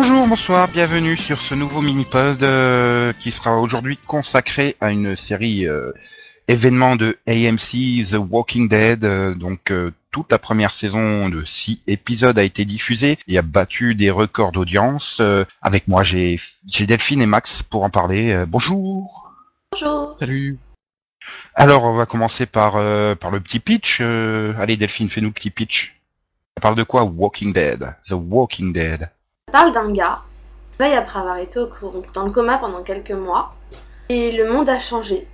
Bonjour, bonsoir, bienvenue sur ce nouveau mini-pod euh, qui sera aujourd'hui consacré à une série euh, événement de AMC The Walking Dead. euh, donc euh, toute la première saison de six épisodes a été diffusée et a battu des records d'audience. Euh, avec moi, j'ai j'ai Delphine et Max pour en parler. Euh, bonjour. Bonjour. Salut. Alors, on va commencer par euh, par le petit pitch. Euh, allez, Delphine, fais-nous le petit pitch. Ça parle de quoi Walking Dead? The Walking Dead. On parle d'un gars qui veille après avoir été dans le coma pendant quelques mois. Et le monde a changé.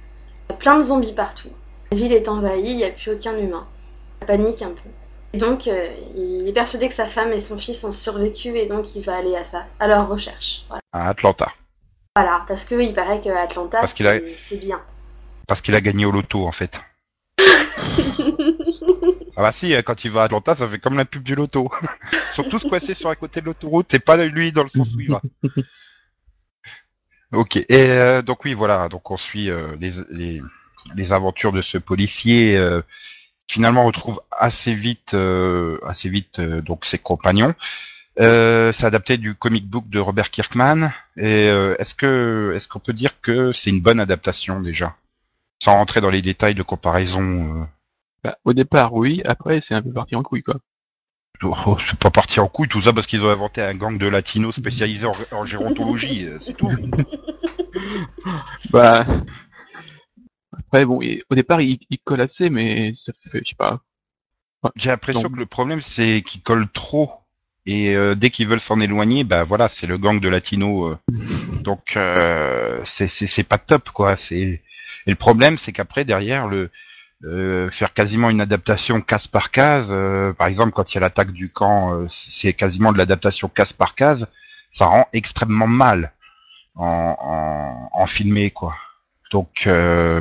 Il y a plein de zombies partout. La ville est envahie, il n'y a plus aucun humain. Ça panique un peu. Et donc, euh, il est persuadé que sa femme et son fils ont survécu et donc il va aller à ça, à leur recherche. Voilà, À Atlanta. Voilà, parce que il paraît que Atlanta, a- c'est c'est bien. Parce qu'il a gagné au loto, en fait. Ah bah si, euh, quand il va à Atlanta, ça fait comme la pub du loto. Ils sont tous coincés sur un côté de l'autoroute, c'est pas lui dans le sens où il va. Ok, et euh, donc oui, voilà, donc on suit euh, les, les, les aventures de ce policier. euh, finalement, on retrouve assez vite, euh, assez vite euh, donc ses compagnons. Euh, c'est adapté du comic book de Robert Kirkman. Et euh, est-ce que est-ce qu'on peut dire que c'est une bonne adaptation déjà, sans rentrer dans les détails de comparaison euh, Bah, au départ, oui. Après, c'est un peu parti en couille, quoi. Oh, c'est pas parti en couille tout ça parce qu'ils ont inventé un gang de latinos spécialisés en, en gérontologie, euh, c'est tout. Bah. Après, bon, au départ, il, il colle assez, mais ça fait, je sais pas. J'ai l'impression Donc- que le problème c'est qu'ils collent trop et euh, dès qu'ils veulent s'en éloigner, bah voilà, c'est le gang de latinos. euh. donc euh, c'est pas top quoi. Et le problème c'est qu'après derrière le euh, faire quasiment une adaptation case par case, euh, par exemple quand il y a l'attaque du camp, euh, c'est quasiment de l'adaptation case par case, ça rend extrêmement mal en, en, en filmé quoi. Donc euh,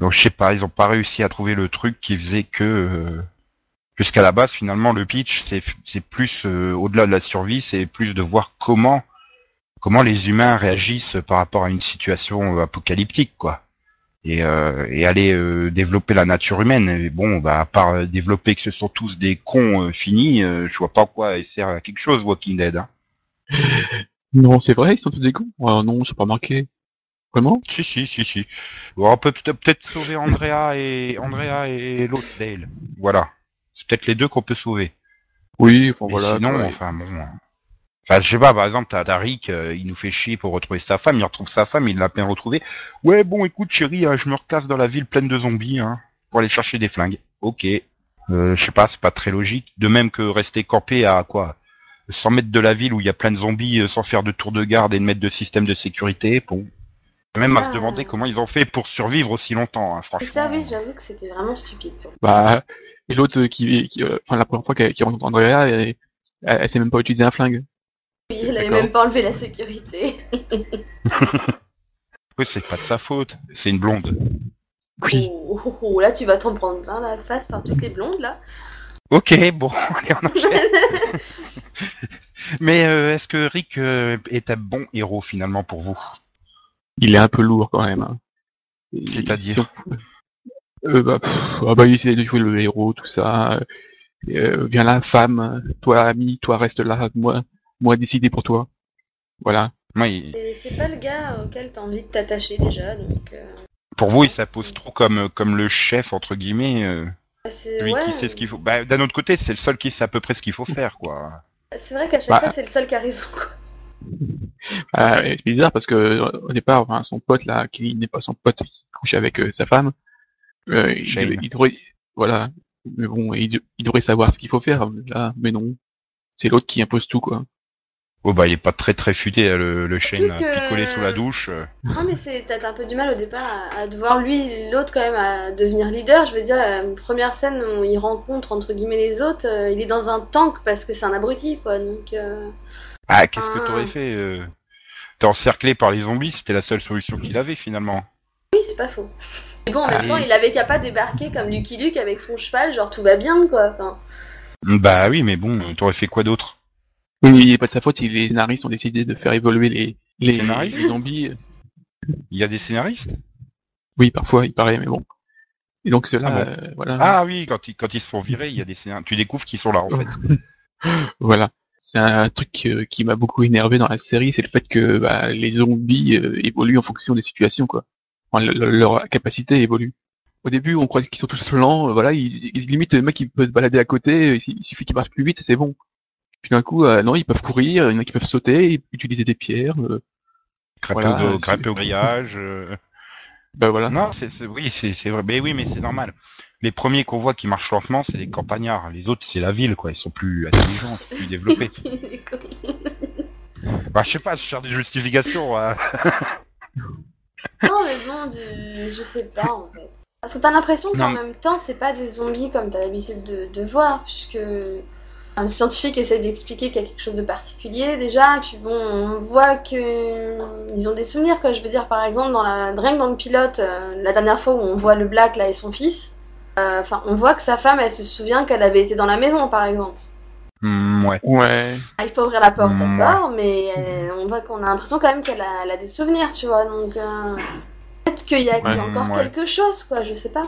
donc je sais pas, ils ont pas réussi à trouver le truc qui faisait que Jusqu'à la base, finalement, le pitch, c'est c'est plus euh, au-delà de la survie, c'est plus de voir comment comment les humains réagissent par rapport à une situation apocalyptique, quoi. Et, euh, et aller euh, développer la nature humaine. Et bon, bah, à part euh, développer que ce sont tous des cons euh, finis, euh, je vois pas quoi il sert à quelque chose, Walking Dead. Hein. Non, c'est vrai, ils sont tous des cons. Ah non, j'ai pas marqué. Vraiment? Si, si, si, si. Bon, on peut peut- peut-être sauver Andrea et Andrea et l'autre Dale. Voilà. C'est peut-être les deux qu'on peut sauver. Oui, enfin Mais voilà. sinon, enfin bon. Enfin, je sais pas, par exemple, t'as Rick, euh, il nous fait chier pour retrouver sa femme, il retrouve sa femme, il l'a peine retrouvée. Ouais, bon, écoute, chérie, euh, je me recasse dans la ville pleine de zombies, hein, pour aller chercher des flingues. Ok. Euh, je sais pas, c'est pas très logique. De même que rester campé à quoi 100 mètres de la ville où il y a plein de zombies euh, sans faire de tour de garde et de mettre de système de sécurité, bon. Même à Ah. se demander comment ils ont fait pour survivre aussi longtemps, hein, Et franchement. ça, oui, j'avoue que c'était vraiment stupide. Bah, et l'autre qui, qui euh, enfin, la première fois qu'elle rencontre Andrea, elle, elle, elle sait même pas utiliser un flingue. Oui, il avait même pas enlevé la sécurité. Oui, c'est pas de sa faute, c'est une blonde. Oui. Oh, oh, oh, là, tu vas t'en prendre plein la face par toutes les blondes, là. Ok, bon, allez, on enchaîne. Mais euh, est-ce que Rick euh, est un bon héros finalement pour vous? Il est un peu lourd quand même. hein. C'est-à-dire? Euh, bah, pff, ah bah, il essaie de jouer le héros, tout ça. Euh, viens là, femme, toi ami, toi reste là, moi, moi décider pour toi. Voilà. C'est pas le gars auquel t'as envie de t'attacher déjà, donc. euh, Pour vous, il s'impose trop comme comme le chef entre guillemets, euh, c'est lui ouais, qui sait ce qu'il faut. Bah, d'un autre côté, c'est le seul qui sait à peu près ce qu'il faut faire, quoi. C'est vrai qu'à chaque Bah. fois, c'est le seul qui a raison, quoi. Ah, c'est bizarre parce que au départ, enfin, son pote là, qui n'est pas son pote, qui couche avec euh, sa femme, euh, il, devrait, voilà. Mais bon, il devrait savoir ce qu'il faut faire là, mais non. C'est l'autre qui impose tout quoi. Oh bah, il est pas très très futé, hein, le, le chêne que- picolé sous la douche. euh. Non, mais c'est t'as un peu du mal au départ à, à devoir lui, l'autre quand même, à devenir leader. Je veux dire, la première scène où il rencontre entre guillemets les autres, euh, il est dans un tank parce que c'est un abruti, quoi. Donc. euh, Ah, qu'est-ce que t'aurais fait euh... T'es encerclé par les zombies, c'était la seule solution qu'il avait finalement. Oui, c'est pas faux. Mais bon, en même Ah, temps, oui. il avait qu'à pas débarquer comme Lucky Luke avec son cheval, genre tout va bien, quoi. Enfin, Bah oui, mais bon, t'aurais fait quoi d'autre? Oui, il n'est pas de sa faute si les scénaristes ont décidé de faire évoluer les, les, Scénaristes les zombies. Il y a des scénaristes? Oui, parfois, il paraît, mais bon. Et donc ceux-là, Ah bon euh, voilà. Ah oui, quand ils, quand ils se font virer, il y a des scénarios. Tu découvres qu'ils sont là en fait. Voilà. c'est un truc euh, qui m'a beaucoup énervé dans la série, c'est le fait que bah, les zombies euh, évoluent en fonction des situations, quoi. Enfin, le- le- leur capacité évolue. Au début, on croit qu'ils sont tous lents, voilà, ils, ils limite le mec il peut se balader à côté, il il suffit qu'il marche plus vite, c'est bon. Puis d'un coup, euh, non, ils peuvent courir, il y en a qui peuvent sauter, utiliser des pierres. euh, Grimper, Voilà, au, c'est- grimper au grillage. euh. bah voilà. Non, c'est oui, c'est vrai. Mais oui, mais c'est normal. Les premiers qu'on voit qui marchent lentement, c'est les campagnards. Les autres, c'est la ville, quoi. Ils sont plus intelligents, plus développés. Bah, je sais pas, je cherche des justifications. hein. Non, mais bon, du- je sais pas en fait. Parce que t'as l'impression qu'en même temps, c'est pas des zombies comme t'as l'habitude de, de voir, puisque un scientifique essaie d'expliquer qu'il y a quelque chose de particulier déjà, et puis bon, on voit que ils ont des souvenirs, quoi. Je veux dire, par exemple, dans la, rien que dans le pilote, euh, la dernière fois où on voit le Black là et son fils, euh, enfin, on voit que sa femme, elle se souvient qu'elle avait été dans la maison, par exemple. Hmm, ouais. Ouais. Ah, il faut ouvrir la porte, Mm, d'accord, mais euh, on voit qu'on a l'impression quand même qu'elle a, des souvenirs, tu vois, donc euh, peut-être qu'il y a, qu'il y a Ouais, encore ouais. quelque chose, quoi, je sais pas.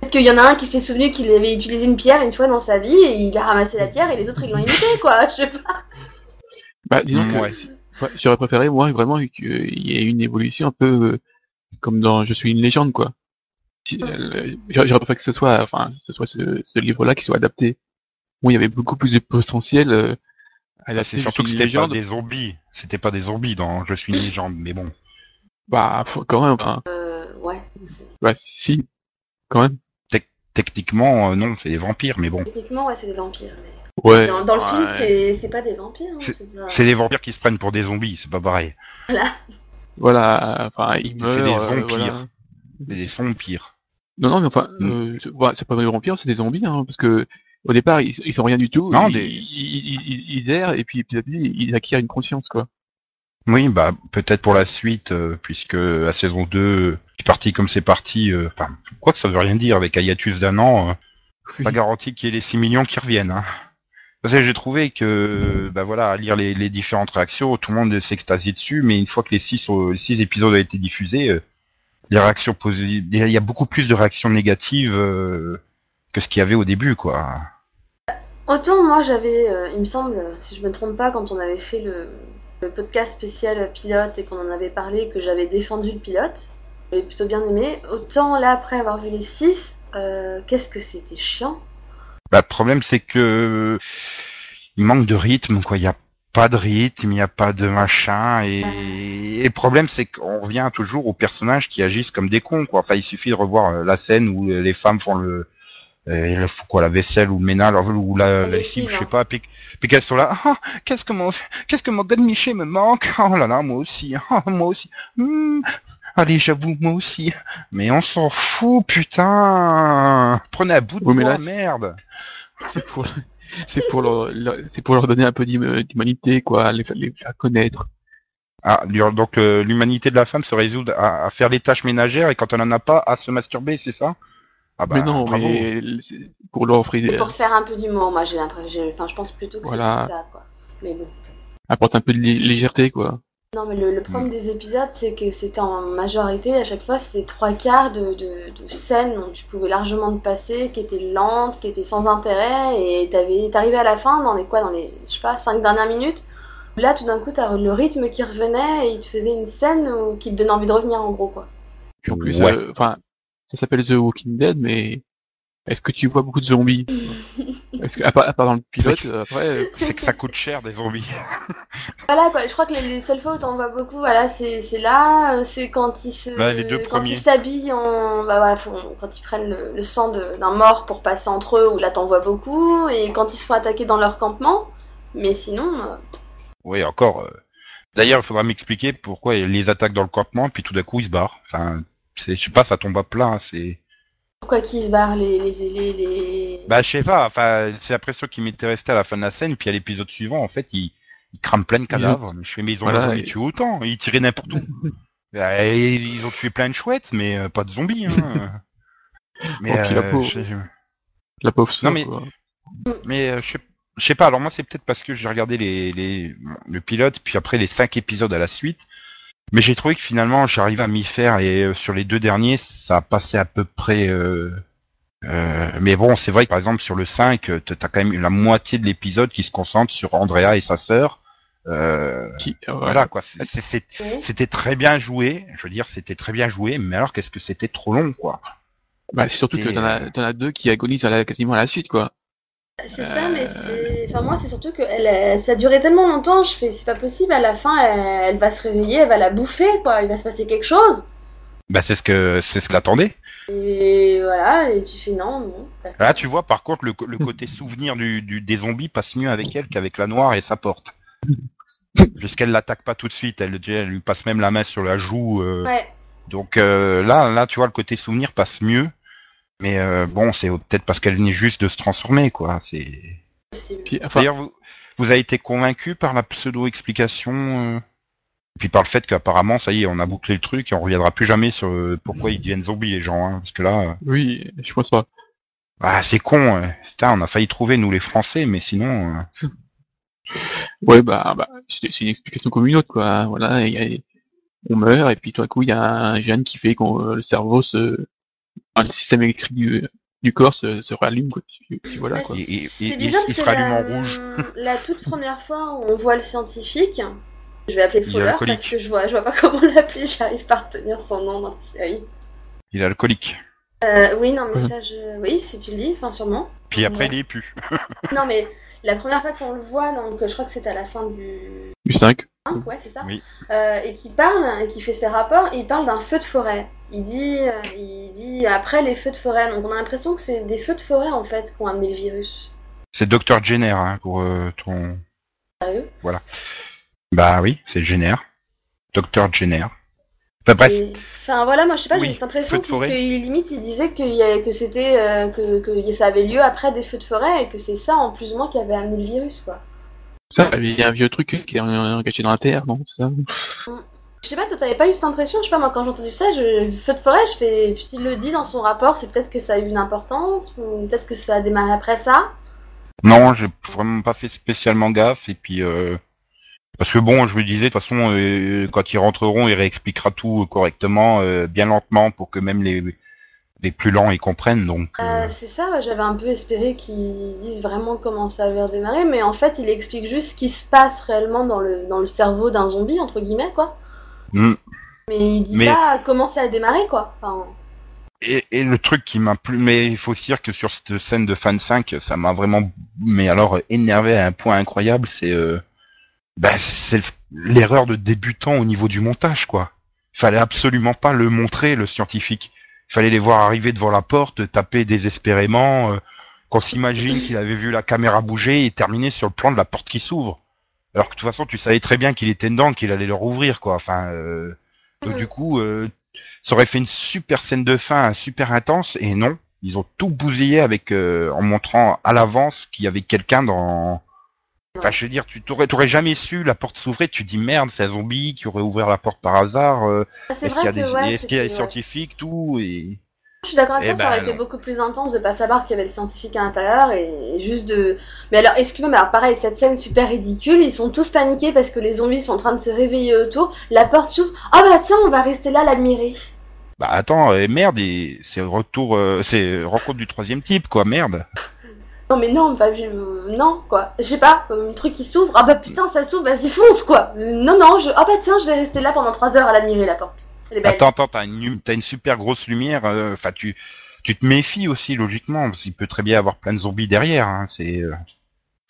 Peut-être qu'il y en a un qui s'est souvenu qu'il avait utilisé une pierre une fois dans sa vie et il a ramassé la pierre et les autres ils l'ont imité, quoi, je sais pas. Bah, disons Mm, que ouais. ouais, j'aurais préféré, moi, vraiment, qu'il y ait une évolution un peu euh, comme dans Je suis une légende, quoi. Si, euh, J'aurais préféré que ce soit, enfin, ce soit ce, ce livre-là qui soit adapté. Bon, il y avait beaucoup plus de potentiel euh, à adapter c'est surtout que c'était pas des zombies. C'était pas des zombies dans Je suis une légende, mais bon. Bah, faut- quand même, hein. Euh, ouais. bah, si, quand même. Techniquement, euh, non, c'est des vampires, mais bon. Techniquement, ouais, c'est des vampires. Mais... Ouais. Dans, dans le film, ouais. c'est c'est pas des vampires. hein, c'est des vampires qui se prennent pour des zombies, c'est pas pareil. Voilà, enfin, ils C'est des euh, vampires. voilà. C'est des vampires. Non, non, mais enfin, Mm. euh, c'est pas des vampires, c'est des zombies, hein, parce que au départ, ils, ils sont rien du tout. Non, ils, des- ils, ils, ils errent et puis petit à petit, ils acquièrent une conscience, quoi. Oui, bah peut-être pour la suite, euh, puisque la saison 2, c'est parti comme c'est parti. euh, Enfin, quoi que ça veut rien dire avec un hiatus d'un an. euh, Oui. pas garanti qu'il y ait les 6 millions qui reviennent. Hein. Parce que j'ai trouvé que, bah voilà, à lire les, les différentes réactions, tout le monde s'extasie dessus, mais une fois que les 6 les six épisodes ont été diffusés, euh, les réactions positives, il y a beaucoup plus de réactions négatives euh, que ce qu'il y avait au début, quoi. Autant moi j'avais, euh, il me semble, si je me trompe pas, quand on avait fait le, le podcast spécial pilote et qu'on en avait parlé, que j'avais défendu le pilote, j'avais plutôt bien aimé. Autant là après avoir vu les 6, qu'est-ce que c'était chiant? Bah, le problème, c'est que il manque de rythme, quoi. Il n'y a pas de rythme, il n'y a pas de machin, et, et le problème, c'est qu'on revient toujours aux personnages qui agissent comme des cons, quoi. Enfin, il suffit de revoir euh, la scène où les femmes font le, euh, font quoi, la vaisselle ou le ménage, ou la, La lessive, je sais hein. pas, puis, puis qu'elles sont là, Ah, qu'est-ce que mon, qu'est-ce que mon gars de Miché me manque, oh là là, moi aussi, oh, moi aussi, Hmm, allez, j'avoue, moi aussi, mais on s'en fout, putain, prenez à bout de Oui, moi, là, merde. C'est pour, c'est pour leur, leur- c'est pour leur donner un peu d'hum- d'humanité, quoi, les, les faire connaître. Ah, donc euh, l'humanité de la femme se résout à, à faire les tâches ménagères et quand elle en a pas, à se masturber, c'est ça? Ah bah, mais non, bravo. mais c'est pour leur offrir, C'est pour faire un peu d'humour, moi j'ai l'impression, enfin je pense plutôt que Voilà. c'était ça, quoi. Mais bon. apporter un peu de lé- légèreté, quoi. Non, mais le, le problème des épisodes, c'est que c'était en majorité, à chaque fois, c'était trois quarts de, de, de scènes dont tu pouvais largement te passer, qui étaient lentes, qui étaient sans intérêt, et t'avais, t'arrivais à la fin, dans les quoi, dans les, je sais pas, cinq dernières minutes, où là, tout d'un coup, t'as le rythme qui revenait, et il te faisait une scène où, qui te donnait envie de revenir, en gros, quoi. Puis en plus, Ouais. euh, enfin, ça s'appelle The Walking Dead, mais est-ce que tu vois beaucoup de zombies Est-ce que, à part, à part dans le pilote, euh, après, euh, C'est que ça coûte cher des zombies. Voilà, quoi, je crois que les, les seules fois où t'en vois beaucoup, voilà, c'est, c'est là, euh, c'est quand ils se, Ouais, les deux quand premiers. ils s'habillent en, bah ouais, font- quand ils prennent le, le sang de- d'un mort pour passer entre eux, où là t'en vois beaucoup, et quand ils se font attaquer dans leur campement, mais sinon, euh, Oui, encore. euh. D'ailleurs, il faudra m'expliquer pourquoi ils les attaquent dans le campement puis tout d'un coup ils se barrent. Enfin, je sais pas, ça tombe à plat. hein, C'est, pourquoi qu'ils se barrent les, les, les, les... bah je sais pas. Enfin, c'est après ça qui m'était resté à la fin de la scène. Puis à l'épisode suivant, en fait, ils, ils crament plein de cadavres. Mais je fais, mais ils ont Voilà, et- tué autant. Ils tiraient n'importe où. Bah, et ils ont tué plein de chouettes, mais euh, pas de zombies. Hein. mais Oh, puis la euh, pauvre. je- la pauvre Non, mais- quoi. Mais euh, je sais je sais pas, alors moi c'est peut-être parce que j'ai regardé les, les le pilote, puis après les cinq épisodes à la suite. Mais j'ai trouvé que finalement j'arrive à m'y faire et euh, sur les deux derniers, ça a passé à peu près euh, Euh, mais bon, c'est vrai que par exemple sur le 5, euh, t'as quand même la moitié de l'épisode qui se concentre sur Andrea et sa sœur. Euh, Qui, euh, voilà quoi, c'était très bien joué. Je veux dire, c'était très bien joué, mais alors qu'est-ce que c'était trop long quoi. Bah, c'est surtout que t'en as, as deux qui agonisent à la, quasiment à la suite, quoi. C'est ça, Euh, mais c'est. Enfin, moi, c'est surtout que elle, elle- ça a duré tellement longtemps, je fais, c'est pas possible, à la fin, elle, elle va se réveiller, elle va la bouffer, quoi, il va se passer quelque chose. Bah c'est ce que c'est ce que l'attendait. Et voilà, et tu fais non, non. Là, tu vois, par contre, le, le côté souvenir du, du- des zombies passe mieux avec elle qu'avec la noire et sa porte. Puisqu'elle l'attaque pas tout de suite, elle, elle lui passe même la main sur la joue. euh, Ouais, Donc euh, là, là, tu vois, le côté souvenir passe mieux. Mais euh, bon, c'est peut-être parce qu'elle venait juste de se transformer, quoi. C'est. enfin, D'ailleurs, vous, vous avez été convaincu par la pseudo-explication, euh, et puis par le fait qu'apparemment, ça y est, on a bouclé le truc et on reviendra plus jamais sur euh, pourquoi ils deviennent zombies les gens, hein, parce que là, euh, oui, je pense pas. ah, c'est con. euh. Putain, on a failli trouver nous les Français, mais sinon. euh, Ouais, bah, bah c'est une explication comme une autre, quoi. Voilà, il y a- on meurt, et puis tout à coup, il y a un gène qui fait que le cerveau se... enfin, le système électrique du, du corps se, se rallume, quoi. Puis, puis voilà, Mais quoi. Et- et- C'est bizarre il parce se que la, en rouge. la toute première fois où on voit le scientifique, je vais appeler Il est Fowler alcoolique. parce que je vois, je vois pas comment l'appeler, j'arrive pas à retenir son nom dans la série. Il est alcoolique. Euh, oui, non, mais ça, je... oui, si tu le dis, enfin sûrement. Puis après, Ouais. il est plus. Non, mais la première fois qu'on le voit, donc je crois que c'était à la fin du Du 5. 1, ouais, c'est ça. Oui. Euh, et qui parle, et qui fait ses rapports, il parle d'un feu de forêt. Il dit, euh, il dit après les feux de forêt. Donc on a l'impression que c'est des feux de forêt en fait qui ont amené le virus. C'est Dr Jenner, hein, pour euh, ton. Sérieux? Bah oui, c'est Jenner. Dr Jenner. Enfin bref. Et- Enfin voilà, moi je sais pas, Oui, j'ai cette impression qu'il- limite il disait y a- que c'était euh, que, que ça avait lieu après des feux de forêt et que c'est ça en plus ou moins qui avait amené le virus quoi. Ça, il y a un vieux truc qui est engagé dans la terre, non? C'est ça? Je sais pas, toi t'avais pas eu cette impression Je sais pas, moi quand j'ai entendu ça, je... feu de forêt, je fais. S'il le dit dans son rapport, c'est peut-être que ça a eu une importance ou peut-être que ça a démarré après ça? Non, j'ai vraiment pas fait spécialement gaffe et puis euh, parce que bon, je me disais de toute façon euh, quand ils rentreront, il réexpliquera tout correctement, euh, bien lentement pour que même les les plus lents ils comprennent. Donc c'est ça, ouais, j'avais un peu espéré qu'ils disent vraiment comment ça avait redémarré, mais en fait, il explique juste ce qui se passe réellement dans le, dans le cerveau d'un zombie, entre guillemets, quoi. Hmm. Mais il dit Mais- pas comment ça a démarré, quoi. Enfin, et, et le truc qui m'a plu, mais il faut se dire que sur cette scène de fan 5, ça m'a vraiment, mais alors énervé à un point incroyable, c'est euh, bah, c'est l'erreur de débutant au niveau du montage, quoi. Il fallait absolument pas le montrer, le scientifique. Il fallait les voir arriver devant la porte, taper désespérément, euh, qu'on s'imagine qu'il avait vu la caméra bouger et terminer sur le plan de la porte qui s'ouvre. Alors que de toute façon, tu savais très bien qu'il était dedans, qu'il allait le rouvrir, quoi. Enfin, euh, donc du coup, euh, ça aurait fait une super scène de fin, super intense, et non, ils ont tout bousillé avec euh, en montrant à l'avance qu'il y avait quelqu'un dans. Enfin, je veux dire, tu t'aurais, t'aurais jamais su la porte s'ouvrir, tu te dis merde, c'est un zombie qui aurait ouvert la porte par hasard. euh, est-ce qu'il y a des, ouais, est-ce qu'il y a des scientifiques, tout et. Je suis d'accord avec Eh toi, ça aurait ben, été non. beaucoup plus intense de pas savoir qu'il y avait des scientifiques à l'intérieur et, et juste de. Mais alors, excuse-moi, mais alors pareil, cette scène super ridicule, ils sont tous paniqués parce que les zombies sont en train de se réveiller autour, la porte s'ouvre, ah bah tiens, on va rester là l'admirer. Bah attends, euh, merde, et c'est retour, euh, c'est rencontre du troisième type, quoi, merde. Non mais non, enfin, je... non quoi, je sais pas, un truc qui s'ouvre, ah bah putain ça s'ouvre, vas-y fonce quoi. Euh, non non, je, ah bah tiens, je vais rester là pendant trois heures à l'admirer la porte. Attends, attends, t'as une, super grosse lumière. euh, Enfin, tu, tu te méfies aussi logiquement, parce qu'il peut très bien y avoir plein de zombies derrière. Hein, c'est, euh,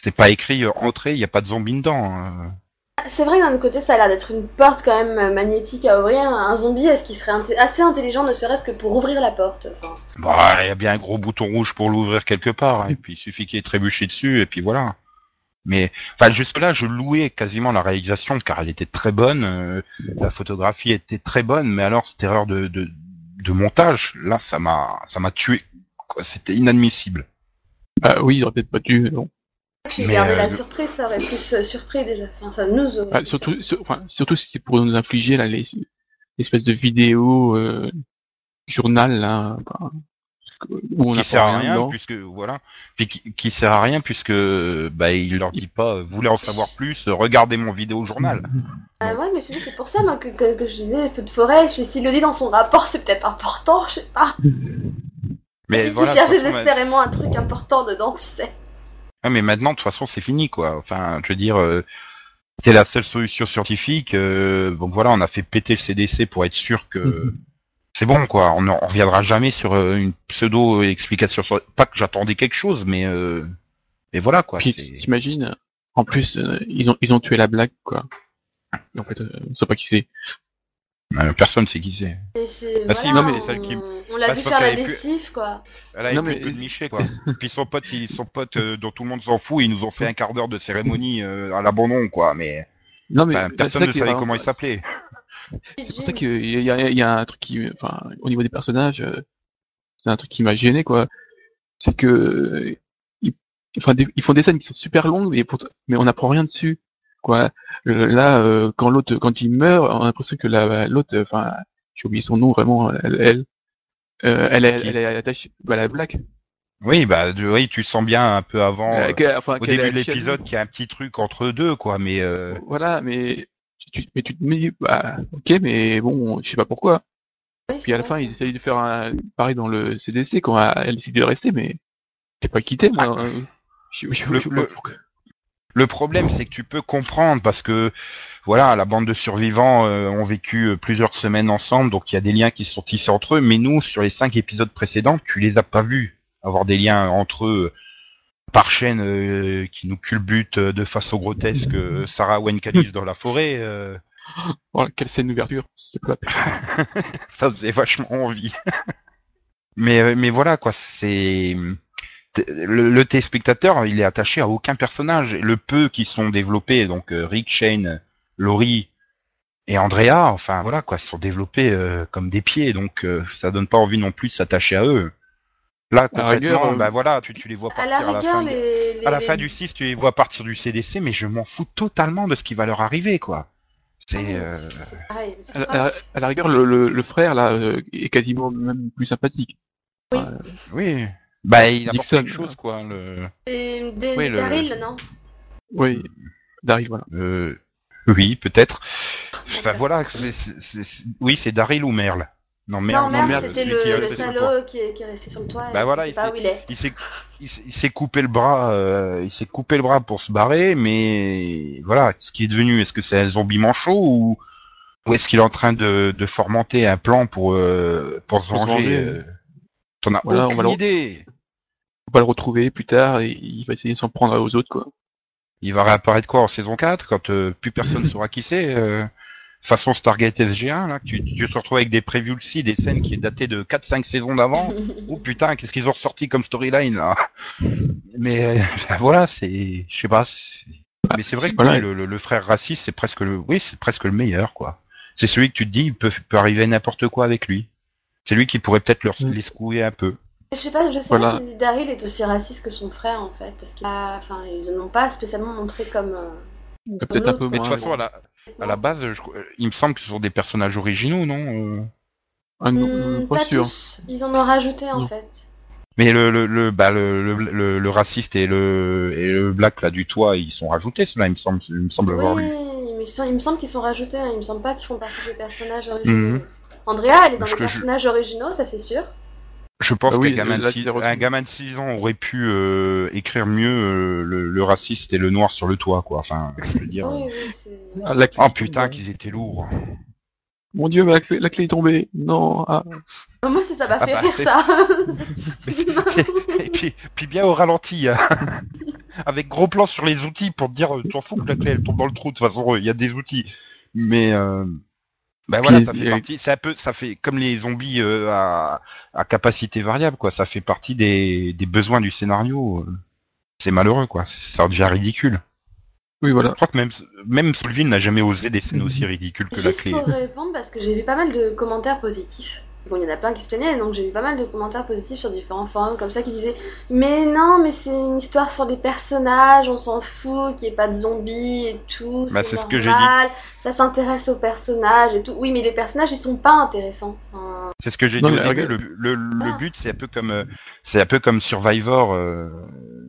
c'est pas écrit euh, entrée, il y a pas de zombies dedans. hein. C'est vrai que d'un autre côté ça a l'air d'être une porte quand même magnétique à ouvrir. Un zombie, est-ce qu'il serait assez intelligent ne serait-ce que pour ouvrir la porte enfin, Bah, il y a bien un gros bouton rouge pour l'ouvrir quelque part, hein, et puis il suffit qu'il y ait trébuché dessus, et puis voilà. Mais, enfin, jusque là, je louais quasiment la réalisation, car elle était très bonne, euh, la photographie était très bonne, mais alors cette erreur de, de, de montage, là, ça m'a, ça m'a tué. Quoi, c'était inadmissible. Bah oui, ils auraient peut-être pas dû. mais bon. Si Mais, garder euh, la le- surprise, ça aurait plus euh, surpris déjà. Enfin, ça nous aurait Ah, surtout, sur- enfin, surtout si c'est pour nous infliger là, les espèces de vidéos euh, journal là, enfin, où on qui sert à rien rien puisque voilà puis qui, qui sert à rien puisque bah il leur dit pas voulez en savoir plus regardez mon vidéo journal Ah ouais, mais je te dis, c'est pour ça moi que, que, que je disais feu de forêt. Je fais s'il le dit dans son rapport, c'est peut-être important, je sais pas. Mais Si voilà, désespérément un truc important dedans, tu sais. Ah, mais maintenant, de toute façon, c'est fini, quoi. Enfin, je veux dire, euh, c'était la seule solution scientifique. euh, donc voilà, on a fait péter le CDC pour être sûr que. c'est bon, quoi. On ne reviendra jamais sur euh, une pseudo-explication. sur- Pas que j'attendais quelque chose, mais euh, mais voilà, quoi. Puis t'imagines, en plus, euh, ils ont ils ont tué la blague, quoi. En fait, euh, on sait pas qui c'est. euh, personne sait qui c'est. Bah si, non, mais on, celle qui- on l'a Bah, vu faire la lessive, quoi. Elle a Non, plus mais- de Miché, quoi. Puis son pote, il, son pote euh, dont tout le monde s'en fout, ils nous ont fait un quart d'heure de cérémonie euh, à l'abandon, quoi. Mais Non mais enfin, personne ne savait vraiment- comment il s'appelait. C'est pour ça qu'il y a, y, un truc qui, enfin, au niveau des personnages, euh, c'est un truc qui m'a gêné, quoi. C'est que, euh, ils, enfin, des- ils font des scènes qui sont super longues, mais, pour- mais on n'apprend rien dessus, quoi. Là, euh, quand l'autre, quand il meurt, on a l'impression que la, l'autre, enfin, j'ai oublié son nom vraiment, elle, elle, euh, elle, est- Qui? elle est attachée, bah, la Black. Oui, bah oui, tu sens bien un peu avant. Euh, enfin, au début de l'épisode qu'il y a un petit truc entre deux, quoi. Mais euh, Voilà, mais tu, mais tu te dis, bah, ok, mais bon, je sais pas pourquoi. Oui, Puis à la vrai. fin, ils essayent de faire un, pareil dans le CDC quand elle décide de rester, mais c'est pas quitté, moi. Ah. hein. Je, je, je, Le- je- le- pourquoi- le problème, c'est que tu peux comprendre parce que voilà, la bande de survivants euh, ont vécu euh, plusieurs semaines ensemble, donc il y a des liens qui se sont tissés entre eux. Mais nous, sur les cinq épisodes précédents, tu les as pas vus avoir des liens entre eux par chaîne euh, qui nous culbutent euh, de au grotesque euh, Sarah Wenkalis dans la forêt. euh, Oh, quelle scène d'ouverture, ça faisait vachement envie. mais euh, mais voilà quoi, c'est le, le téléspectateur, il est attaché à aucun personnage. Le peu qui sont développés, donc euh, Rick, Shane, Laurie et Andrea, enfin voilà quoi, sont développés euh, comme des pieds, donc euh, ça donne pas envie non plus de s'attacher à eux. Là À la concrètement, rigueur, bah voilà, tu, tu les vois À partir la à la fin. de- les, les- À la fin du 6, tu les vois partir du CDC, mais je m'en fous totalement de ce qui va leur arriver, quoi. Ah, C'est mais euh, À, la- pas- à la- à la rigueur, le, le, le frère, là, euh, est quasiment même plus sympathique. Oui. Euh, oui. Bah il apporte quelque chose, quoi. Le... c'est des- Oui, Daryl, non? Oui, Daryl, voilà. Euh, oui, peut-être. Enfin voilà, c'est- c'est- c'est- oui, c'est Daryl ou Merle. Non, Non, merde, merde, c'était le, toit. salaud qui est, qui est resté sur le toit. Bah et voilà, il pas s'est- où il est. Il s'est, coupé le bras, euh, il s'est coupé le bras pour se barrer, mais voilà, ce qui est devenu, est-ce que c'est un zombie manchot ou, ou est-ce qu'il est en train de, de formenter un plan pour euh, pour se venger euh, T'en as Voilà, on va le- idée. On va le retrouver plus tard et il va essayer de s'en prendre aux autres, quoi. Il va réapparaître quoi en saison 4 quand euh, plus personne saura qui c'est euh, façon Stargate SG1 là, que tu, tu te retrouves avec des previews aussi, des scènes qui est datées de 4-5 saisons d'avant. Oh putain, qu'est-ce qu'ils ont ressorti comme storyline là? Mais euh, voilà, c'est, je sais pas. c'est- Mais c'est vrai que Voilà. le, le- le frère raciste, c'est presque le, oui, c'est presque le meilleur quoi. C'est celui que tu te dis, il peut, peut arriver n'importe quoi avec lui. C'est lui qui pourrait peut-être leur Mm. les secouer un peu. Je sais pas, je sais Voilà. pas si Daryl est aussi raciste que son frère en fait, parce qu'ils enfin, ils ne l'ont pas spécialement montré comme. euh, Peut-être un peu Mais de toute façon, à la, à la base, je- il me semble que ce sont des personnages originaux, non euh? Ah non, Hmm, pas, pas sûr. tous. Ils en ont rajouté en Non. fait. Mais le le le, bah, le, le, le, le raciste et le et le black là du toit, ils sont rajoutés cela, il me semble, il me semble avoir Oui, lu. mais ils sont- il me semble qu'ils sont rajoutés, hein. il me semble pas qu'ils font partie des personnages originaux. Mhm. Andrea, elle est dans les je- personnages originaux, ça c'est sûr. Je pense Ah oui, qu'un gamin, de six- c'est reçu. un gamin de 6 ans aurait pu euh, écrire mieux euh, le, le raciste et le noir sur le toit, quoi. Enfin, je veux dire. Oui, oui, c'est. oui. Ah, la Oh putain, qu'ils étaient lourds. Mon dieu, mais la clé, la clé est tombée. Non, ah. Moi, c'est ça m'a Ah fait bah, rire ça. et puis, puis bien au ralenti, hein. avec gros plan sur les outils pour te dire, euh, t'en fous que la clé elle tombe dans le trou. De toute façon, il y a des outils. Mais euh, ben voilà, ça fait partie. Ça fait comme les zombies euh, à, à capacité variable, quoi. Ça fait partie des, des besoins du scénario. euh. C'est malheureux, quoi. Ça devient ridicule. Oui, voilà. Je crois que même même Solville n'a jamais osé des scènes aussi ridicules que la Juste clé. pour répondre, parce que j'ai vu pas mal de commentaires positifs. Bon, il y en a plein qui se plaignaient, donc j'ai vu pas mal de commentaires positifs sur différents forums comme ça qui disaient Mais non, mais c'est une histoire sur des personnages, on s'en fout, qu'il n'y ait pas de zombies et tout. Bah, c'est ce que j'ai normal, Ça s'intéresse aux personnages et tout. Oui, mais les personnages ils sont pas intéressants. Enfin, C'est ce que j'ai dit au début. Le, le, le but, c'est un peu comme, euh, c'est un peu comme Survivor, euh,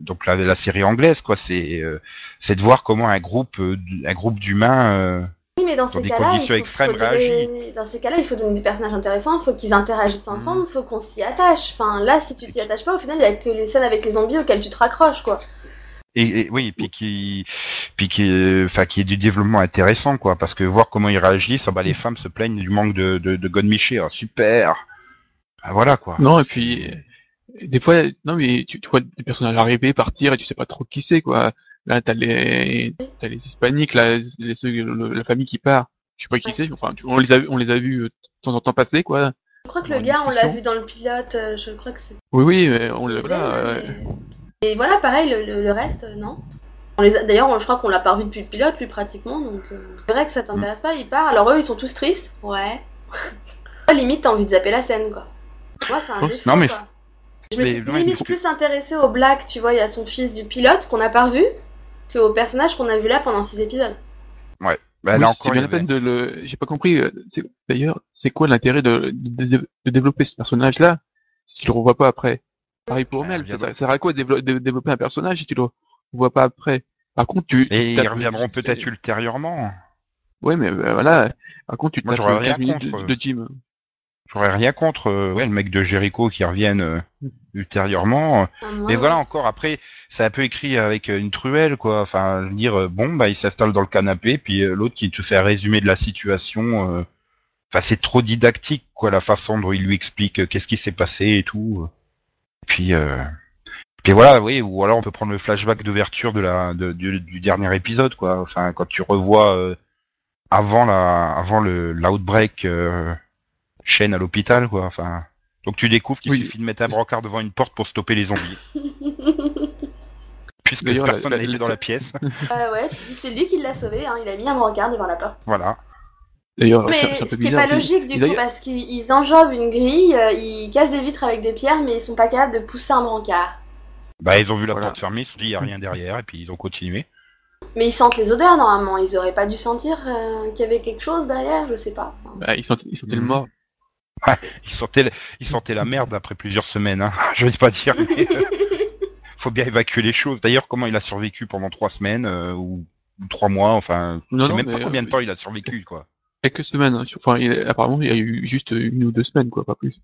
donc la, la série anglaise, quoi. C'est, euh, c'est de voir comment un groupe, euh, un groupe d'humains. euh, mais dans ces cas-là, il faut, faut donner... dans ces cas-là, il faut donner des personnages intéressants, il faut qu'ils interagissent Mhm. ensemble, il faut qu'on s'y attache. Enfin, là, si tu t'y attaches pas, au final, il y a que les scènes avec les zombies auxquelles tu te raccroches, quoi. Et, et- oui, et puis qui, puis qui, enfin, qui est du développement intéressant, quoi, parce que voir comment ils réagissent, ah bah, les femmes se plaignent du manque de, de, de Godmiché, ah, super. Ah, voilà, quoi. Non, et puis, des fois, non, mais tu, tu vois des personnages arriver, partir, et tu sais pas trop qui c'est, quoi. Là, t'as les, t'as les hispaniques, là, les, le- la famille qui part. Je sais pas qui c'est, enfin, on les a, on les a vus euh, de temps en temps passer, quoi. Je crois que le gars, on l'a vu dans le pilote, euh, je crois que c'est. Oui, oui, mais on le, Mais- voilà, euh, Et voilà, pareil, le, le- le reste, euh, non. On les a- D'ailleurs, je crois qu'on l'a pas revu depuis le pilote, plus pratiquement, donc euh, c'est vrai que ça t'intéresse pas, il part. Alors eux, ils sont tous tristes, ouais. limite, t'as envie de zapper la scène, quoi. Moi, c'est un Non, défaut, mais- quoi. Je me mais- suis limite mais- plus intéressée au Black, tu vois, il y a son fils du pilote qu'on n'a pas revu, qu'au personnage qu'on a vu là pendant six épisodes. Bah, oui, encore, bien la peine de le, j'ai pas compris, euh, d'ailleurs, c'est quoi l'intérêt de, de, de développer ce personnage-là si tu le revois pas après? Pareil pour Ah, Mel, ça, sert à quoi de développer, de développer un personnage si tu le revois pas après? Par contre, tu, Et ils reviendront peut-être ultérieurement. Ouais, mais euh, voilà. Par contre, tu j'aurais 15 rien minutes contre. de, de Jim. J'aurais rien contre, euh, ouais, le mec de Jericho qui revienne euh, ultérieurement. Enfin, moi, Mais voilà, encore après, c'est un peu écrit avec euh, une truelle, quoi. Enfin, je veux dire, euh, bon, bah, il s'installe dans le canapé, puis euh, l'autre qui te fait un résumé de la situation. euh, Enfin, c'est trop didactique, quoi, la façon dont il lui explique euh, qu'est-ce qui s'est passé et tout. Puis, euh... puis voilà, oui, ou alors on peut prendre le flashback d'ouverture de la de- du, du dernier épisode, quoi. Enfin, quand tu revois euh, avant la avant le l'outbreak euh, chaîne à l'hôpital, quoi. Enfin, donc tu découvres qu'il Oui. suffit de mettre un brancard devant une porte pour stopper les zombies. Puisque personne n'a été dans la pièce. Ah ouais, tu dis c'est lui qui l'a sauvé, hein, il a mis un brancard devant la porte. voilà. D'ailleurs, Mais ce qui est bizarre pas logique du coup, parce qu'ils ils enjambent une grille, euh, ils cassent des vitres avec des pierres, mais ils sont pas capables de pousser un brancard. Bah, ils ont vu la Voilà. porte fermée, ils se sont dit, il y a rien derrière, et puis ils ont continué. Mais ils sentent les odeurs normalement, ils auraient pas dû sentir euh, qu'il y avait quelque chose derrière, je sais pas. Bah, ils sont, ils sont Mhm. tellement morts. Le- ils sentaient la merde après plusieurs semaines, hein. Je vais pas dire, mais euh, faut bien évacuer les choses. D'ailleurs, comment il a survécu pendant trois semaines, euh, ou, trois mois, enfin, je sais non, même pas combien de euh, temps il a survécu, quoi. Quelques semaines. hein. Enfin, il- apparemment, il y a eu juste une ou deux semaines, quoi, pas plus.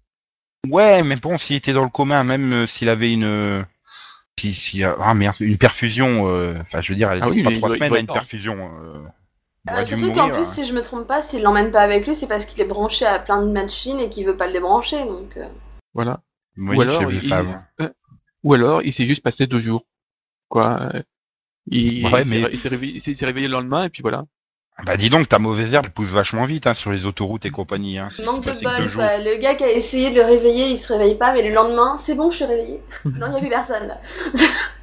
Ouais, mais bon, s'il était dans le commun, même euh, s'il avait une, si, si, ah merde, une perfusion, enfin, je veux dire, elle Ah oui, pas il trois il semaines doit à une perfusion. Euh, surtout mourir, qu'en plus, hein. si je me trompe pas, s'il l'emmène pas avec lui, c'est parce qu'il est branché à plein de machines et qu'il veut pas le débrancher, donc. euh, Voilà. Oui, ou alors, il, euh, ou alors, il s'est juste passé deux jours. Quoi. Il, Ouais, il mais- s'est- il s'est réveillé, il s'est- il s'est réveillé le lendemain, et puis voilà. Bah dis donc, ta mauvaise herbe pousse vachement vite hein, sur les autoroutes et compagnie. Hein. Manque de bol. Le gars qui a essayé de le réveiller, il se réveille pas, mais le lendemain, c'est bon, je suis réveillé. non, il y a plus personne là.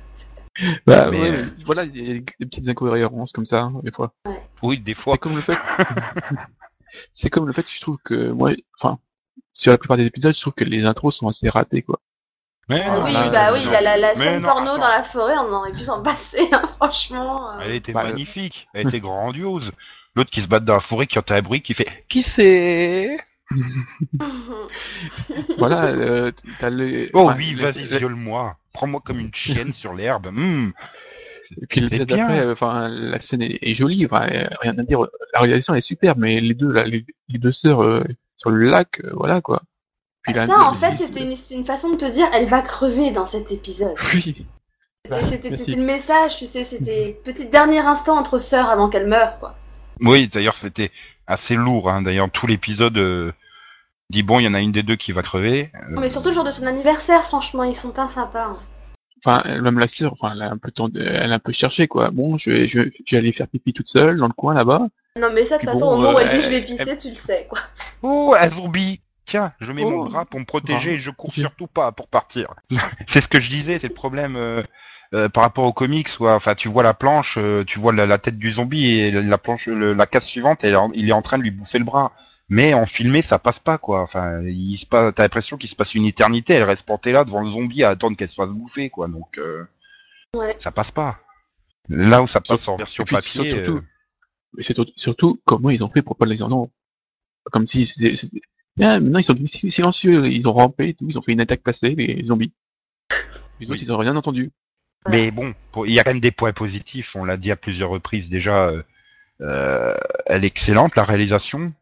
Bah, Mais, ouais, euh, mais voilà, il y a des petites incohérences comme ça, hein, des fois. Oui, des fois. C'est comme le fait, c'est comme le fait que je trouve que, moi, enfin, sur la plupart des épisodes, je trouve que les intros sont assez ratées, quoi. Mais Ah non, oui, là, bah oui, non. la, la, la Mais scène non, porno attends. dans la forêt, on aurait pu s'en passer, hein, franchement. euh. Elle était Bah, le- magnifique, elle était grandiose. L'autre qui se bat dans la forêt, qui entend un bruit, qui fait Qui c'est? Voilà, euh, t'as les... Oh enfin, oui, vas-y, viole-moi. Prends-moi comme une chienne sur l'herbe. Hmm. Puis bien. après, enfin, la scène est, est jolie, enfin, rien à dire. La réalisation est superbe, mais les deux, là, les, les deux sœurs euh, sur le lac, euh, voilà quoi. Puis Ça, en fait, c'était une, une façon de te dire, elle va crever dans cet épisode. Oui. Bah, C'était- c'était le message, tu sais, c'était petit dernier instant entre sœurs avant qu'elle meure, quoi. Oui, d'ailleurs, c'était assez lourd. Hein. D'ailleurs, tout l'épisode euh, dit bon, il y en a une des deux qui va crever. Euh, Non, mais surtout le jour de son anniversaire, franchement, ils sont pas sympas. hein. Enfin, elle- même la sœur, enfin, elle a un peu tendu- elle a un peu cherché quoi. Bon, je vais, je, vais- je vais aller faire pipi toute seule dans le coin là-bas. Non, mais ça, de toute façon, bon, au moment où euh, elle dit je vais elle- pisser, tu le sais, quoi. Oh, un zombie Tiens, je mets mon Oh. bras pour me protéger et je cours surtout pas pour partir. c'est ce que je disais, c'est le problème euh, euh, par rapport aux comics. Enfin, tu vois la planche, euh, tu vois la, la tête du zombie et la planche, le- la case suivante, elle en- il est en train de lui bouffer le bras. Mais en filmé, ça passe pas quoi. Enfin, il se passe, t'as l'impression qu'il se passe une éternité. Elle reste plantée là devant le zombie à attendre qu'elle se fasse bouffer quoi. Donc, euh, Ouais. ça passe pas. Là où ça passe en version puis, papier. surtout, euh, Mais c'est surtout- comment ils ont fait pour pas les non. Comme si c'était, c'était- Ah, maintenant ils sont devenus silencieux, ils ont rampé et tout, ils ont fait une attaque passée, les zombies. Les autres, ils ont rien entendu. Mais bon, pour- il y a quand même des points positifs. On l'a dit à plusieurs reprises déjà. euh, Euh, elle est excellente, la réalisation.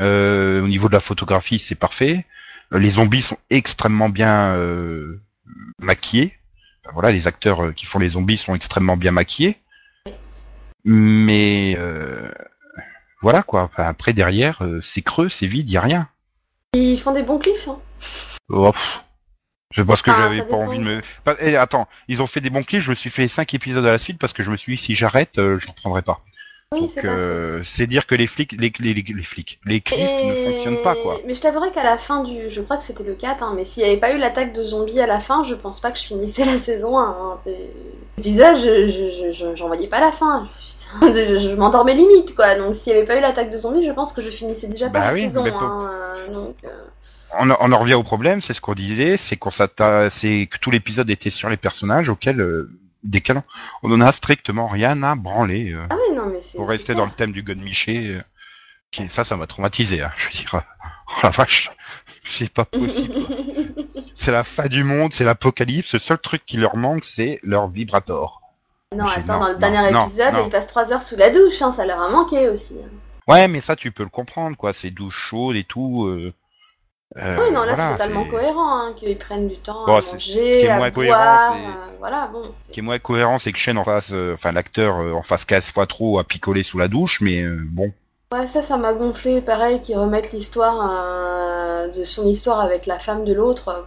Euh, au niveau de la photographie, c'est parfait. Euh, Les zombies sont extrêmement bien euh, maquillés. Enfin, voilà, les acteurs euh, qui font les zombies sont extrêmement bien maquillés. Mais euh, voilà quoi. Enfin, après derrière, c'est creux, c'est vide, y a rien. Ils font des bons cliffs. Hein. Oh. Je pense que Ah, j'avais pas dépend. envie de me. Eh, attends, ils ont fait des bons clips. Je me suis fait cinq épisodes à la suite parce que je me suis dit si j'arrête, euh, je reprendrai pas. Oui, c'est pas euh, c'est dire que les flics, les, les, les, flics, les clips ne Et- fonctionnent pas quoi. Mais je t'avouerais qu'à la fin du. Je crois que c'était le 4, hein, mais s'il n'y avait pas eu l'attaque de zombies à la fin, je pense pas que je finissais la saison 1. Hein. C'est- L'épisode, je, je, je, je- j'en voyais pas la fin. Je, je m'endormais limite quoi. Donc s'il n'y avait pas eu l'attaque de zombies, je pense que je finissais déjà pas Bah la oui, saison. Hein, euh, donc, euh, On, en- on en revient au problème, c'est ce qu'on disait, c'est qu'on s'atta- c'est que tout l'épisode était sur les personnages auxquels, euh, on en a strictement rien à branler. euh, Ah oui, non, mais c'est. pour rester dans le thème du gun Miché, euh, qui, ça, ça m'a traumatisé. Hein, je veux dire, oh la vache, c'est pas possible. c'est la fin du monde, c'est l'apocalypse. Le seul truc qui leur manque, c'est leur vibrator. non, attends, non, dans le dernier non, épisode, non. ils passent 3 heures sous la douche, hein, ça leur a manqué aussi. hein. Ouais, mais ça, tu peux le comprendre, quoi. C'est douche chaude et tout. Euh, euh, oui, non, là voilà, c'est totalement cohérent, hein, qu'ils prennent du temps Bon, à manger, est à moins boire, euh, voilà, bon. Ce qui est moins cohérent, c'est que Shane en face, euh, enfin l'acteur en face 15 fois trop à picoler sous la douche, mais bon. Ouais, ça, ça m'a gonflé, pareil, qu'ils remettent l'histoire de son histoire avec la femme de l'autre.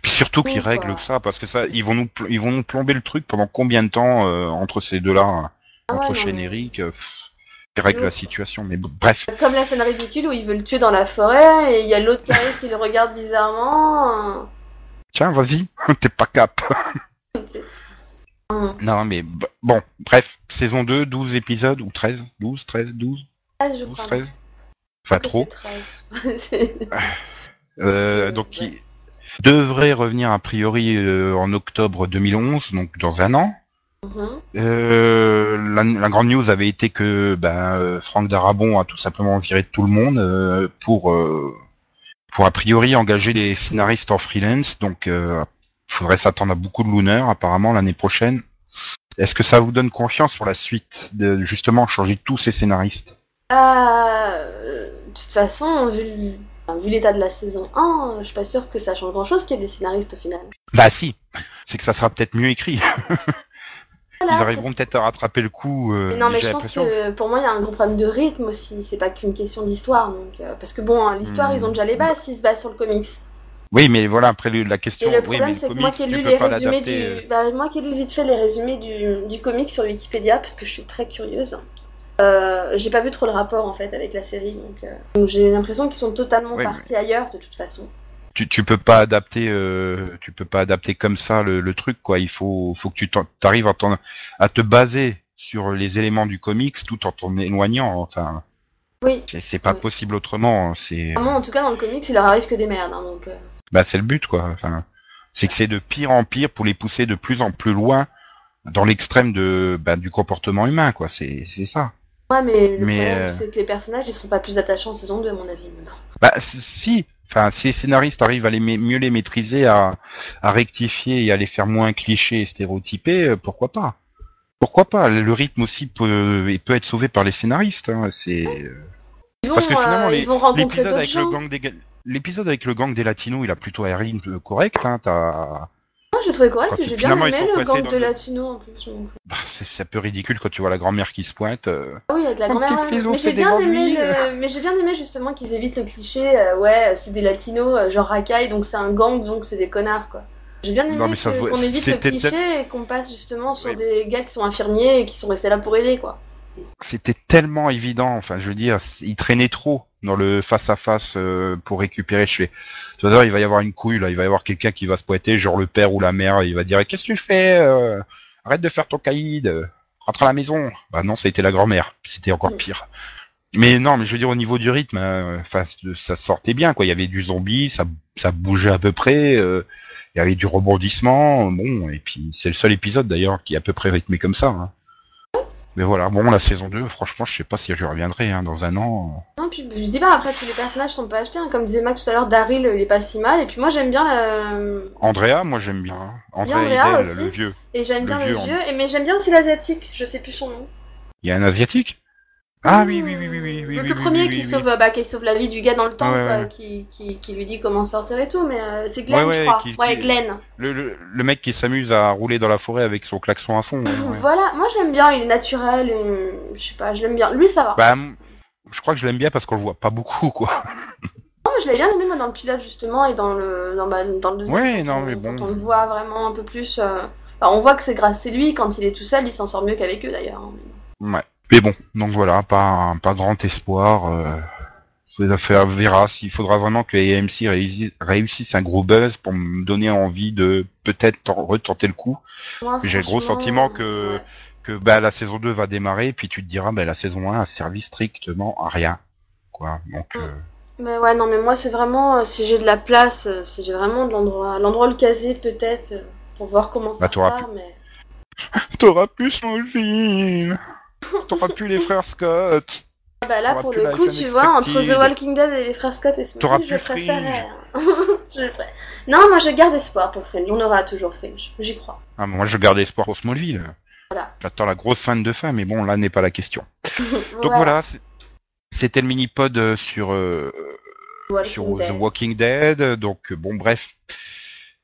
Puis surtout qu'ils quoi. règlent ça, parce que ça, ils vont nous, ils vont nous plomber le truc pendant combien de temps entre ces deux-là, hein, Ah ouais, entre non, Shane et euh, ils règlent la situation. Mais bref, Comme la scène ridicule où il veut le tuer dans la forêt et il y a l'autre qui arrive qui le regarde bizarrement. tiens, vas-y, t'es pas cap. non, mais bon, bref, saison 2, 12 épisodes, ou 13, 12, 13, 12, Ah, je 12, crois. 13 Enfin, trop. c'est 13. C'est- Euh, donc, il devrait revenir a priori euh, en octobre 2011, donc dans un an. Mhm. Euh, la, la grande news avait été que ben, euh, Franck Darabon a tout simplement viré tout le monde euh, pour euh, pour a priori engager des scénaristes en freelance. Donc, euh, faudrait s'attendre à beaucoup de Lunar apparemment l'année prochaine. Est-ce que ça vous donne confiance pour la suite de justement changer tous ces scénaristes? De toute façon, vu, enfin, vu l'état de la saison 1, je suis pas sûre que ça change grand chose qu'il y ait des scénaristes au final. Bah si, c'est que ça sera peut-être mieux écrit. Ils arriveront peut-être à rattraper le coup. euh, Non, mais je pense que pour moi, il y a un gros problème de rythme aussi. C'est pas qu'une question d'histoire. Donc, euh, parce que bon, hein, l'histoire, Hmm. ils ont déjà les bases s'ils se basent sur le comics. Oui, mais voilà, après la question. Et le problème, c'est que moi qui ai lu les résumés du. euh. Bah, moi qui ai lu vite fait les résumés du, du comic sur Wikipédia, parce que je suis très curieuse. Euh, j'ai pas vu trop le rapport en fait avec la série, donc, donc j'ai l'impression qu'ils sont totalement partis ailleurs de toute façon. Tu, tu peux pas adapter euh, tu peux pas adapter comme ça le, le truc quoi il faut faut que tu t'arrives à, te baser sur les éléments du comics tout en t'en éloignant enfin Oui. c'est pas Oui. possible autrement hein, c'est Vraiment, en tout cas, dans le comics, il leur arrive que des merdes, hein, donc. euh, bah c'est le but quoi enfin c'est que c'est de pire en pire pour les pousser de plus en plus loin dans l'extrême de bah, du comportement humain quoi c'est c'est ça Ouais, mais le Mais, problème, euh, c'est que les personnages, ils seront pas plus attachants en saison 2, à mon avis. Bah si, enfin si les scénaristes arrivent à les mieux les maîtriser, à, à rectifier et à les faire moins clichés et stéréotypés, euh, pourquoi pas? Pourquoi pas? Le rythme aussi peut, peut être sauvé par les scénaristes. Hein, c'est Ils vont, Parce que finalement, euh, l'épisode avec le gang des l'épisode avec le gang des latinos, il a plutôt un rythme correct. Hein, t'as je l'ai trouvé correct, puis j'ai bien ils aimé le gang de Latino en plus. donc. bah, c'est un peu ridicule quand tu vois la grand-mère qui se pointe. euh. Ah oui, avec la Mon grand-mère. Mais j'ai bien aimé le... mais j'ai bien aimé justement qu'ils évitent le cliché. euh, ouais, c'est des latinos, euh, genre racaille, donc c'est un gang, donc c'est des connards quoi. J'ai bien aimé qu'on évite le cliché et qu'on passe justement sur Oui. des gars qui sont infirmiers et qui sont restés là pour aider quoi. C'était tellement évident. Enfin, je veux dire, il traînait trop dans le face à face pour récupérer. Je fais, tout à il va y avoir une couille. Il va y avoir quelqu'un qui va se pointer, genre le père ou la mère. Il va dire, qu'est-ce que tu fais euh, Arrête de faire ton caïd. euh, Rentre à la maison. Bah non, ça a été la grand-mère. C'était encore pire. Mais non, mais je veux dire au niveau du rythme, enfin, ça sortait bien quoi. Il y avait du zombie, ça, ça bougeait à peu près. euh, il y avait du rebondissement, bon, et puis c'est le seul épisode d'ailleurs qui est à peu près rythmé comme ça. hein. Mais voilà, bon, la saison 2, franchement, je sais pas si je reviendrai hein, dans un an. Non, puis je dis pas, après tous les personnages sont pas achetés. hein. Comme disait Max tout à l'heure, Daryl il est pas si mal. Et puis moi j'aime bien la... Andrea, moi j'aime bien. hein. Andrea Andrea Idel, aussi. le vieux. Et j'aime bien le vieux, vieux, et mais j'aime bien aussi l'asiatique, je sais plus son nom. Il y a un asiatique? Ah oui, oui, oui, oui, oui, oui. Le oui, tout oui, premier oui, qui sauve, bah, qui sauve la vie du gars dans le temps, Ouais, quoi, ouais. qui, qui, qui lui dit comment sortir et tout, mais euh, c'est Glenn, Ouais, je crois. qui- Ouais, Glenn. Le, le, le mec qui s'amuse à rouler dans la forêt avec son klaxon à fond. Voilà, moi j'aime bien, il est naturel, et, je sais pas, je l'aime bien. Lui, ça va. Bah, je crois que je l'aime bien parce qu'on le voit pas beaucoup, quoi. Non, mais je l'avais bien aimé, moi, dans le pilote, justement, et dans le, dans, bah, dans le deuxième. Ouais, non, on- mais bon. Quand on le voit vraiment un peu plus. euh, enfin, on voit que c'est grâce à lui, quand il est tout seul, il s'en sort mieux qu'avec eux d'ailleurs. hein. Ouais. Mais bon, donc voilà, pas, pas grand espoir. Euh, ça verra s'il faudra vraiment que AMC réussisse, réussisse un gros buzz pour me donner envie de peut-être tent- retenter le coup. J'ai le gros sentiment que- ouais. Que bah la saison 2 va démarrer, puis tu te diras bah la saison 1 a servi strictement à rien. Quoi. Donc euh, Mais ouais, non, mais moi, c'est vraiment, euh, si j'ai de la place, euh, si j'ai vraiment de l'endroit, l'endroit le caser peut-être, euh, pour voir comment ça Bah, t'auras part, mais... T'auras plus Smallville T'auras plus les frères Scott Ah Bah là, pour le coup, tu vois, entre The. Walking Dead et les frères Scott et T'auras Smallville, je hein. je le ferais. Non, moi, je garde espoir pour Fringe. On aura toujours Fringe. J'y crois. ah, Moi je garde espoir pour Smallville. Voilà. J'attends la grosse fin de fin, mais bon là n'est pas la question. Donc voilà, c'était le mini-pod euh, sur, euh, Walking sur Dead. The Walking Dead. Donc euh, bon bref,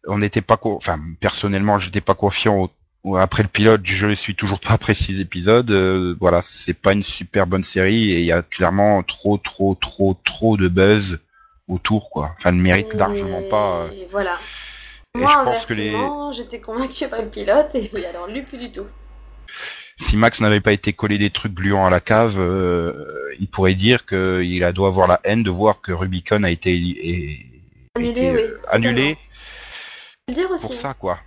on n'était pas... Enfin personnellement j'étais pas confiant au- après le pilote, je ne suis toujours pas après six épisodes. euh, voilà, c'est pas une super bonne série et il y a clairement trop trop trop trop de buzz autour quoi. Enfin, ne mérite largement pas. euh, Voilà. et Moi, je pense que les- inversement, j'étais convaincue par le pilote, et alors lui, plus du tout. si Max n'avait pas été collé des trucs gluants à la cave, euh, il pourrait dire qu'il a- doit avoir la haine de voir que Rubicon a été, est- Annulé, été, oui, euh, annulé Je pour ça, quoi.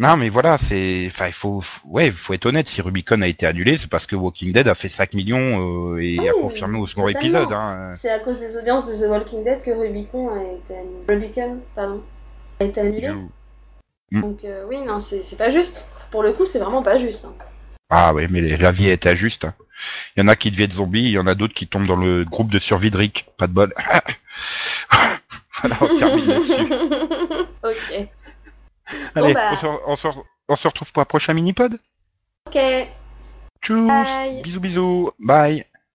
Non, mais voilà, c'est, enfin, il faut, ouais, faut être honnête. Si Rubicon a été annulé, c'est parce que Walking Dead a fait 5 millions euh, et a Oui, confirmé au second épisode. Hein. C'est à cause des audiences de The Walking Dead que Rubicon a été annulé. Rubicon, pardon, a été annulé. Mm. Donc euh, oui, non, c'est pas juste. Pour le coup, c'est vraiment pas juste. hein. Ah ouais, mais la vie est injuste. hein. Il y en a qui deviennent zombies, il y en a d'autres qui tombent dans le groupe de survie de Rick. Pas de bol. voilà, on termine là-dessus. ok. Allez, bah. on, se, on, se, on se retrouve pour un prochain mini-pod Ok. Tchuss Bye. Bisous bisous Bye